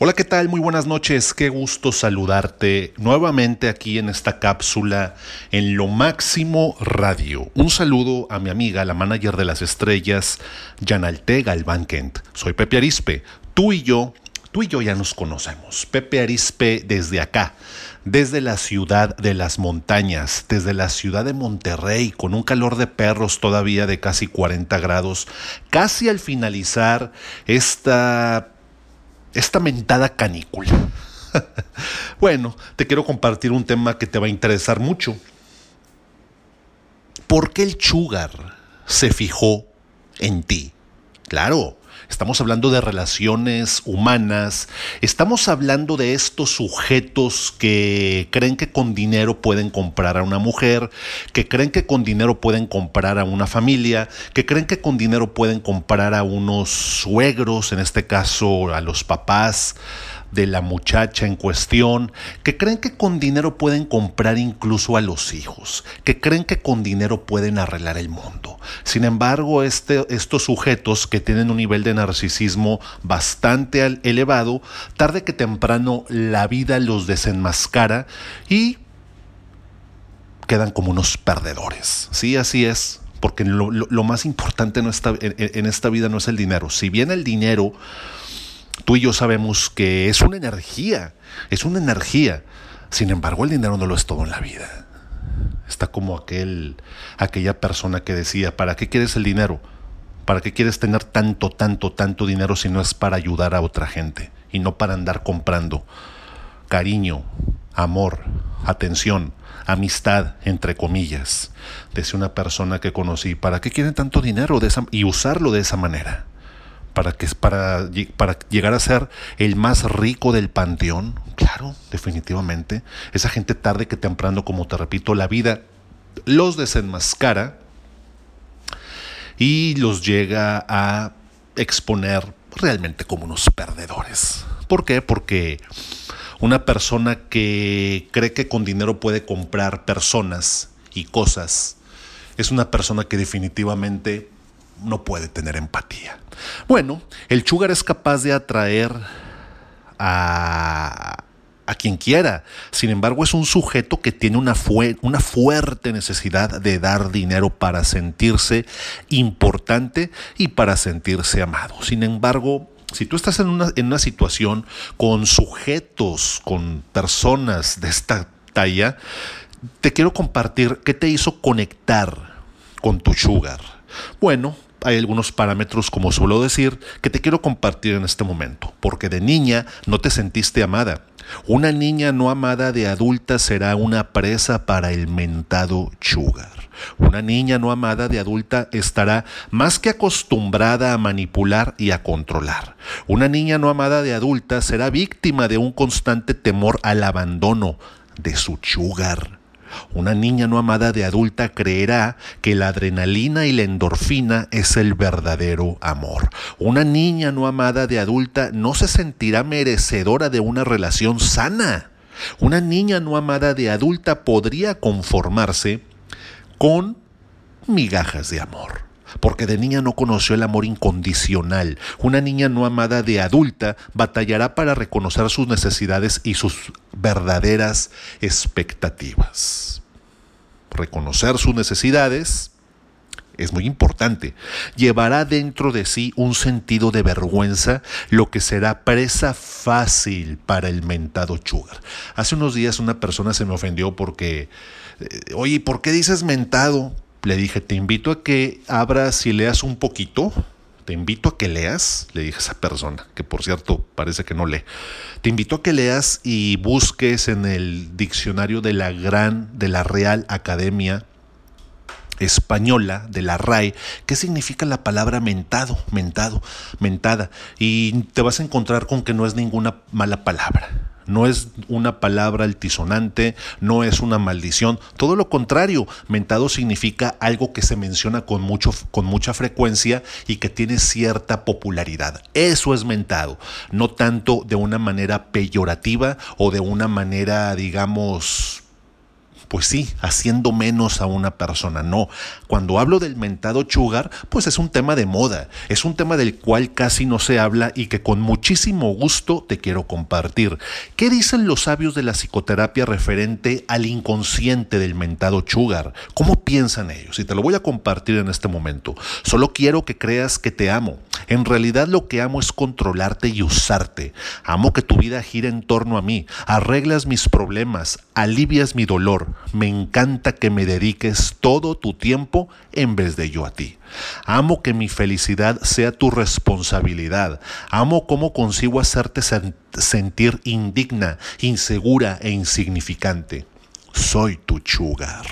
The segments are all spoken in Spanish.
Hola, ¿qué tal? Muy buenas noches. Qué gusto saludarte nuevamente aquí en esta cápsula en Lo Máximo Radio. Un saludo a mi amiga, la manager de las estrellas, Janalte Galván Kent. Soy Pepe Arispe. Tú y yo, tú y yo ya nos conocemos. Pepe Arispe desde acá, desde la ciudad de las montañas, desde la ciudad de Monterrey, con un calor de perros todavía de casi 40 grados, casi al finalizar esta esta mentada canícula. bueno, te quiero compartir un tema que te va a interesar mucho. ¿Por qué el sugar se fijó en ti? Claro, estamos hablando de relaciones humanas, estamos hablando de estos sujetos que creen que con dinero pueden comprar a una mujer, que creen que con dinero pueden comprar a una familia, que creen que con dinero pueden comprar a unos suegros, en este caso a los papás, de la muchacha en cuestión, que creen que con dinero pueden comprar incluso a los hijos, que creen que con dinero pueden arreglar el mundo. Sin embargo, este, estos sujetos que tienen un nivel de narcisismo bastante elevado, tarde que temprano la vida los desenmascara y quedan como unos perdedores. Sí, así es, porque lo, más importante en esta vida no es el dinero. Si bien el dinero tú y yo sabemos que es una energía, es una energía. Sin embargo, el dinero no lo es todo en la vida. Está como aquel, aquella persona que decía, ¿para qué quieres el dinero? ¿Para qué quieres tener tanto, tanto, tanto dinero si no es para ayudar a otra gente y no para andar comprando cariño, amor, atención, amistad, entre comillas? Decía una persona que conocí, ¿para qué quieren tanto dinero y usarlo de esa manera? Para, que, para, para llegar a ser el más rico del panteón? Claro, definitivamente. Esa gente tarde que temprano, como te repito, la vida los desenmascara y los llega a exponer realmente como unos perdedores. ¿Por qué? Porque una persona que cree que con dinero puede comprar personas y cosas es una persona que definitivamente no puede tener empatía. Bueno, el sugar es capaz de atraer a, a quien quiera. Sin embargo, es un sujeto que tiene una, una, fuerte necesidad de dar dinero para sentirse importante y para sentirse amado. Sin embargo, si tú estás en una, en una situación con sujetos, con personas de esta talla, te quiero compartir qué te hizo conectar con tu sugar. Bueno, hay algunos parámetros, como suelo decir, que te quiero compartir en este momento, porque de niña no te sentiste amada. Una niña no amada de adulta será una presa para el mentado sugar. Una niña no amada de adulta estará más que acostumbrada a manipular y a controlar. Una niña no amada de adulta será víctima de un constante temor al abandono de su sugar. Una niña no amada de adulta creerá que la adrenalina y la endorfina es el verdadero amor. Una niña no amada de adulta no se sentirá merecedora de una relación sana. Una niña no amada de adulta podría conformarse con migajas de amor porque de niña no conoció el amor incondicional. Una niña no amada de adulta batallará para reconocer sus necesidades y sus verdaderas expectativas. Reconocer sus necesidades es muy importante. Llevará dentro de sí un sentido de vergüenza, lo que será presa fácil para el mentado sugar. Hace unos días una persona se me ofendió porque, eh, oye, ¿por qué dices mentado? Le dije, te invito a que abras y leas un poquito. Te invito a que leas, le dije a esa persona, que por cierto parece que no lee. Te invito a que leas y busques en el diccionario de la gran, de la Real Academia española de la RAE, qué significa la palabra mentado, mentado, mentada, y te vas a encontrar con que no es ninguna mala palabra no es una palabra altisonante, no es una maldición, todo lo contrario, mentado significa algo que se menciona con, mucho, con mucha frecuencia y que tiene cierta popularidad. Eso es mentado, no tanto de una manera peyorativa o de una manera, digamos, pues sí, haciendo menos a una persona. No, cuando hablo del mentado sugar, pues es un tema de moda, es un tema del cual casi no se habla y que con muchísimo gusto te quiero compartir. ¿Qué dicen los sabios de la psicoterapia referente al inconsciente del mentado sugar? ¿Cómo piensan ellos? Y te lo voy a compartir en este momento. Solo quiero que creas que te amo. En realidad lo que amo es controlarte y usarte. Amo que tu vida gire en torno a mí, arreglas mis problemas, alivias mi dolor me encanta que me dediques todo tu tiempo en vez de yo a ti. Amo que mi felicidad sea tu responsabilidad. Amo cómo consigo hacerte sentir indigna, insegura e insignificante. Soy tu sugar.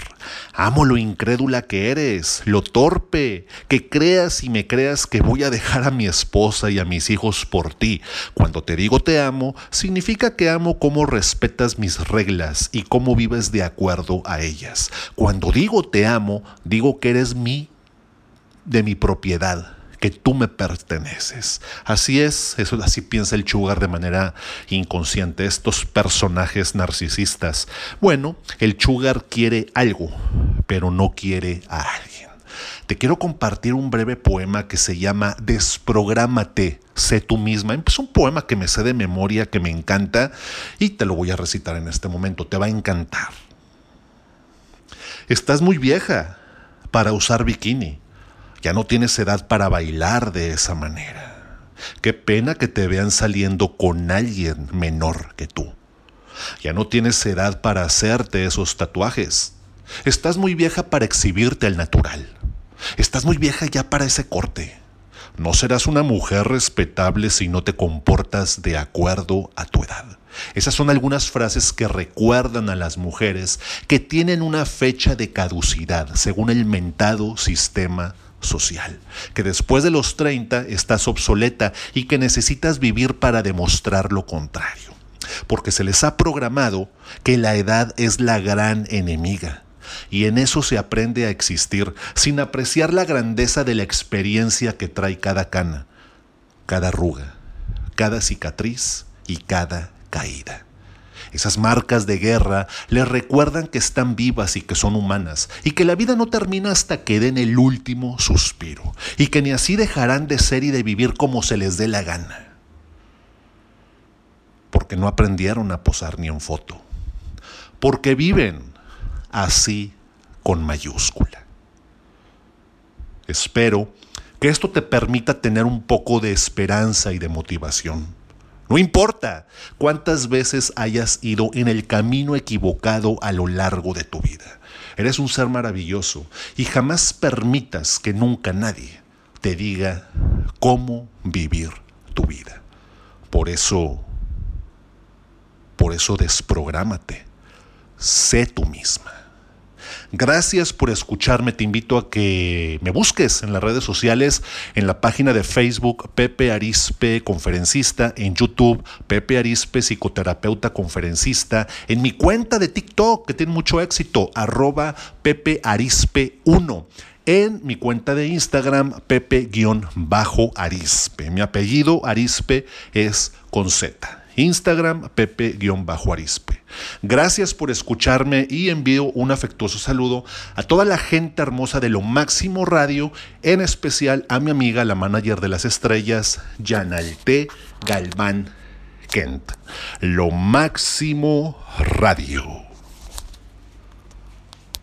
Amo lo incrédula que eres, lo torpe, que creas y me creas que voy a dejar a mi esposa y a mis hijos por ti. Cuando te digo te amo, significa que amo cómo respetas mis reglas y cómo vives de acuerdo a ellas. Cuando digo te amo, digo que eres mi de mi propiedad que tú me perteneces. Así es, eso así piensa el Sugar de manera inconsciente, estos personajes narcisistas. Bueno, el Sugar quiere algo, pero no quiere a alguien. Te quiero compartir un breve poema que se llama Desprográmate, sé tú misma. Es un poema que me sé de memoria, que me encanta y te lo voy a recitar en este momento. Te va a encantar. Estás muy vieja para usar bikini ya no tienes edad para bailar de esa manera. Qué pena que te vean saliendo con alguien menor que tú. Ya no tienes edad para hacerte esos tatuajes. Estás muy vieja para exhibirte al natural. Estás muy vieja ya para ese corte. No serás una mujer respetable si no te comportas de acuerdo a tu edad. Esas son algunas frases que recuerdan a las mujeres que tienen una fecha de caducidad según el mentado sistema social, que después de los 30 estás obsoleta y que necesitas vivir para demostrar lo contrario, porque se les ha programado que la edad es la gran enemiga. Y en eso se aprende a existir sin apreciar la grandeza de la experiencia que trae cada cana, cada arruga, cada cicatriz y cada caída. Esas marcas de guerra les recuerdan que están vivas y que son humanas, y que la vida no termina hasta que den el último suspiro, y que ni así dejarán de ser y de vivir como se les dé la gana. Porque no aprendieron a posar ni en foto. Porque viven así con mayúscula. Espero que esto te permita tener un poco de esperanza y de motivación no importa cuántas veces hayas ido en el camino equivocado a lo largo de tu vida. Eres un ser maravilloso y jamás permitas que nunca nadie te diga cómo vivir tu vida. Por eso, por eso desprográmate. Sé tú misma. Gracias por escucharme. Te invito a que me busques en las redes sociales, en la página de Facebook Pepe Arispe Conferencista, en YouTube Pepe Arispe Psicoterapeuta Conferencista, en mi cuenta de TikTok que tiene mucho éxito, arroba Pepe Arispe 1 en mi cuenta de Instagram, Pepe-Arispe. Mi apellido Arispe es con Z. Instagram, Pepe-Arispe. Gracias por escucharme y envío un afectuoso saludo a toda la gente hermosa de Lo Máximo Radio, en especial a mi amiga, la manager de las estrellas, Yanalte Galván Kent. Lo Máximo Radio.